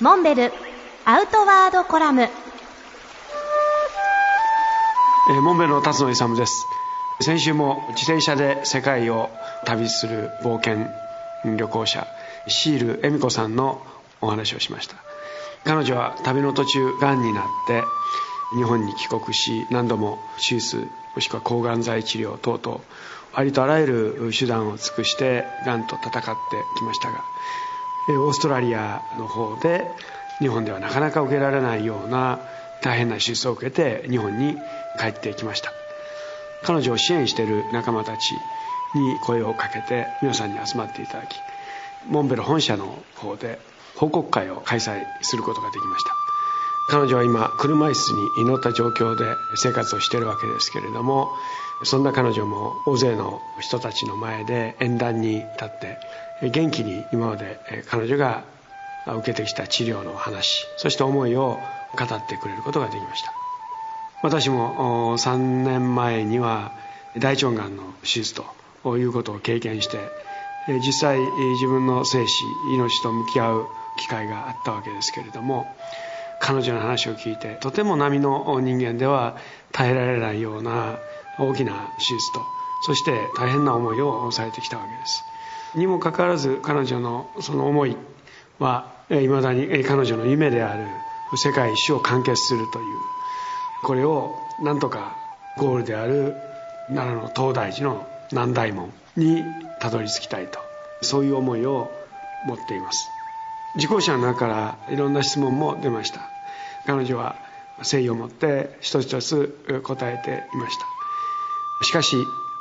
モンベルアウトワードコラム。えーモンベルの辰野勇です。先週も自転車で世界を旅する冒険旅行者シール恵美子さんのお話をしました。彼女は旅の途中がんになって日本に帰国し何度も手術もしくは抗がん剤治療等々ありとあらゆる手段を尽くしてがんと戦ってきましたがオーストラリアの方で日本ではなかなか受けられないような大変な手術を受けて日本に帰ってきました。彼女を支援している仲間たちに声をかけて皆さんに集まっていただきモンベル本社の方で報告会を開催することができました。彼女は今車椅子に乗った状況で生活をしているわけですけれどもそんな彼女も大勢の人たちの前で演壇に立って元気に今まで彼女が受けてきた治療の話そして思いを語ってくれることができました。私も3年前には大腸がんの手術ということを経験して実際自分の生死命と向き合う機会があったわけですけれども彼女の話を聞いてとても波の人間では耐えられないような大きな手術とそして大変な思いをされてきたわけです。にもかかわらず彼女のその思いはいまだに彼女の夢である世界一周を完結するというこれをなんとかゴールである奈良の東大寺の南大門にたどり着きたいとそういう思いを持っています。受講者の中からいろんな質問も出ました。彼女は誠意を持って一つ一つ答えていました。しかし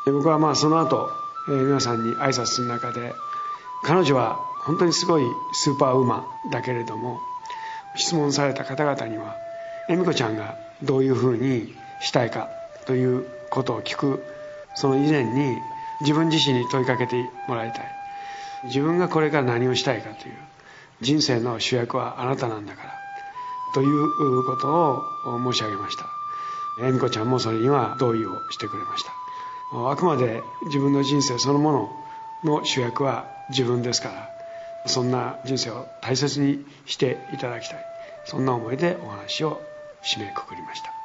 僕はまあその後え皆さんに挨拶する中で彼女は本当にすごいスーパーウーマンだけれども質問された方々には恵美子ちゃんがどういうふうにしたいかということを聞くその以前に自分自身に問いかけてもらいたい。自分がこれから何をしたいかという人生の主役はあなたなんだからということを申し上げました。恵美子ちゃんもそれには同意をしてくれました。あくまで自分の人生そのものの主役は自分ですからそんな人生を大切にしていただきたい。そんな思いでお話を締めくくりました。